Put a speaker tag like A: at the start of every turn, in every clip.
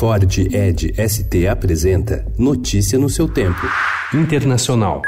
A: Ford Ed ST apresenta Notícia no seu tempo. Internacional.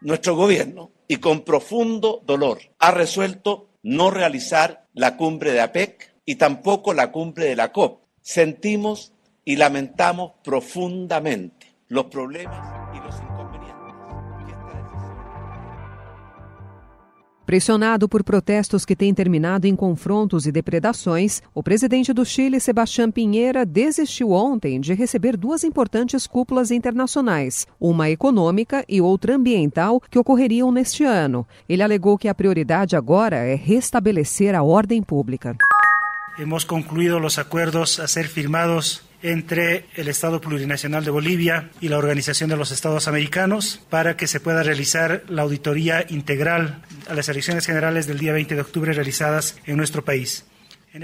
B: Nuestro gobierno, y con profundo dolor, ha resuelto no realizar la cumbre de APEC y tampoco la cumbre de la COP. Sentimos y lamentamos profundamente los problemas y los
C: Pressionado por protestos que têm terminado em confrontos e depredações, o presidente do Chile, Sebastião Pinheira, desistiu ontem de receber duas importantes cúpulas internacionais, uma econômica e outra ambiental, que ocorreriam neste ano. Ele alegou que a prioridade agora é restabelecer a ordem pública.
D: Hemos concluído os acordos a ser firmados entre el Estado Plurinacional de Bolivia y la Organización de los Estados Americanos para que se pueda realizar la auditoría integral a las elecciones generales del día 20 de octubre realizadas en nuestro país.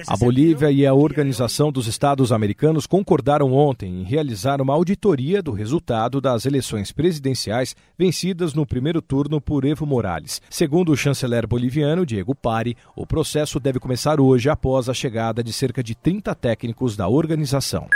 E: A Bolívia e a Organização dos Estados Americanos concordaram ontem em realizar uma auditoria do resultado das eleições presidenciais vencidas no primeiro turno por Evo Morales. Segundo o chanceler boliviano Diego Pari, o processo deve começar hoje após a chegada de cerca de 30 técnicos da organização.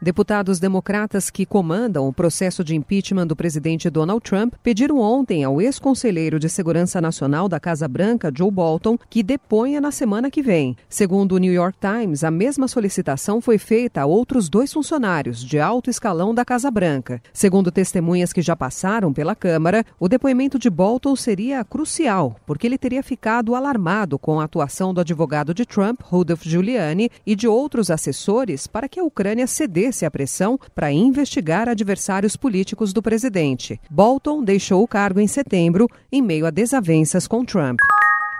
C: Deputados democratas que comandam o processo de impeachment do presidente Donald Trump pediram ontem ao ex-conselheiro de Segurança Nacional da Casa Branca, Joe Bolton, que deponha na semana que vem. Segundo o New York Times, a mesma solicitação foi feita a outros dois funcionários de alto escalão da Casa Branca. Segundo testemunhas que já passaram pela Câmara, o depoimento de Bolton seria crucial, porque ele teria ficado alarmado com a atuação do advogado de Trump, Rudolph Giuliani, e de outros assessores para que a Ucrânia cedesse cedesse à pressão para investigar adversários políticos do presidente. Bolton deixou o cargo em setembro, em meio a desavenças com Trump.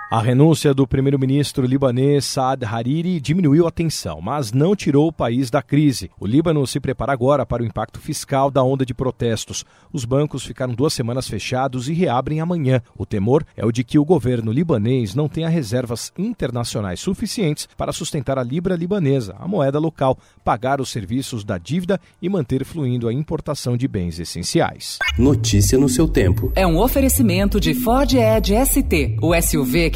E: A renúncia do primeiro-ministro libanês Saad Hariri diminuiu a tensão, mas não tirou o país da crise. O Líbano se prepara agora para o impacto fiscal da onda de protestos. Os bancos ficaram duas semanas fechados e reabrem amanhã. O temor é o de que o governo libanês não tenha reservas internacionais suficientes para sustentar a libra libanesa, a moeda local, pagar os serviços da dívida e manter fluindo a importação de bens essenciais.
A: Notícia no seu tempo.
F: É um oferecimento de Ford Edge ST, o SUV